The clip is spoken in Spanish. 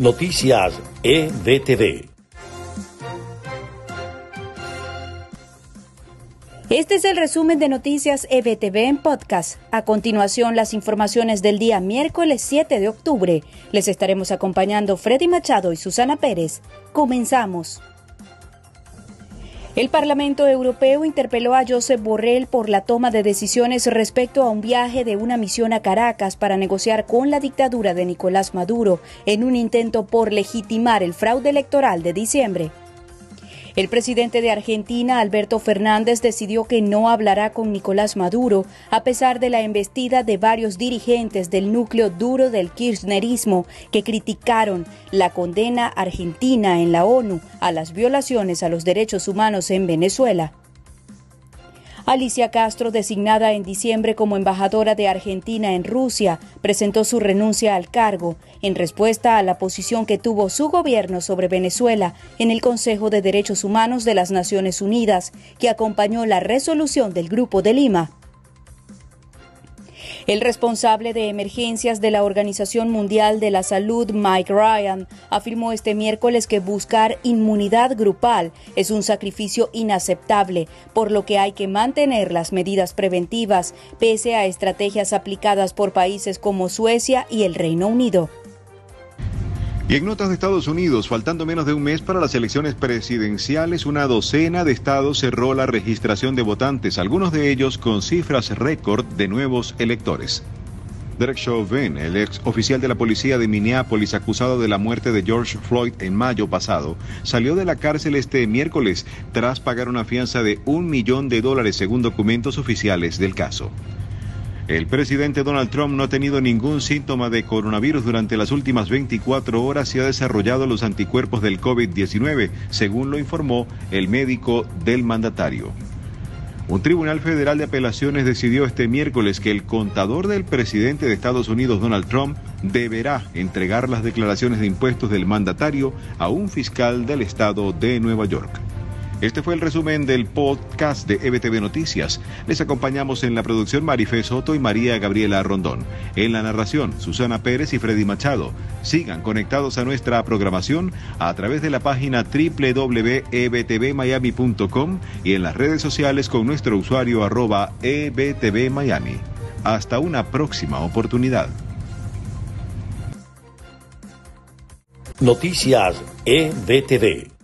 Noticias EBTV. Este es el resumen de Noticias EBTV en podcast. A continuación, las informaciones del día miércoles 7 de octubre. Les estaremos acompañando Freddy Machado y Susana Pérez. Comenzamos. El Parlamento Europeo interpeló a Josep Borrell por la toma de decisiones respecto a un viaje de una misión a Caracas para negociar con la dictadura de Nicolás Maduro en un intento por legitimar el fraude electoral de diciembre. El presidente de Argentina, Alberto Fernández, decidió que no hablará con Nicolás Maduro, a pesar de la embestida de varios dirigentes del núcleo duro del kirchnerismo que criticaron la condena argentina en la ONU a las violaciones a los derechos humanos en Venezuela. Alicia Castro, designada en diciembre como embajadora de Argentina en Rusia, presentó su renuncia al cargo en respuesta a la posición que tuvo su gobierno sobre Venezuela en el Consejo de Derechos Humanos de las Naciones Unidas, que acompañó la resolución del Grupo de Lima. El responsable de emergencias de la Organización Mundial de la Salud, Mike Ryan, afirmó este miércoles que buscar inmunidad grupal es un sacrificio inaceptable, por lo que hay que mantener las medidas preventivas, pese a estrategias aplicadas por países como Suecia y el Reino Unido. Y en notas de Estados Unidos, faltando menos de un mes para las elecciones presidenciales, una docena de estados cerró la registración de votantes, algunos de ellos con cifras récord de nuevos electores. Derek Chauvin, el ex oficial de la policía de Minneapolis acusado de la muerte de George Floyd en mayo pasado, salió de la cárcel este miércoles tras pagar una fianza de un millón de dólares según documentos oficiales del caso. El presidente Donald Trump no ha tenido ningún síntoma de coronavirus durante las últimas 24 horas y ha desarrollado los anticuerpos del COVID-19, según lo informó el médico del mandatario. Un tribunal federal de apelaciones decidió este miércoles que el contador del presidente de Estados Unidos, Donald Trump, deberá entregar las declaraciones de impuestos del mandatario a un fiscal del estado de Nueva York. Este fue el resumen del podcast de EBTV Noticias. Les acompañamos en la producción Marife Soto y María Gabriela Rondón. En la narración, Susana Pérez y Freddy Machado. Sigan conectados a nuestra programación a través de la página www.ebtvmiami.com y en las redes sociales con nuestro usuario arroba ebtvmiami. Hasta una próxima oportunidad. Noticias EBTV.